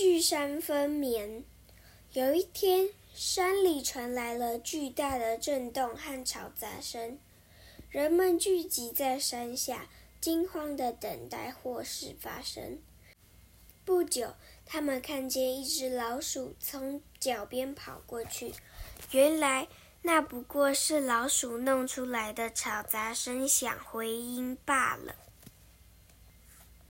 聚山分娩。有一天，山里传来了巨大的震动和吵杂声，人们聚集在山下，惊慌的等待祸事发生。不久，他们看见一只老鼠从脚边跑过去，原来那不过是老鼠弄出来的吵杂声响回音罢了。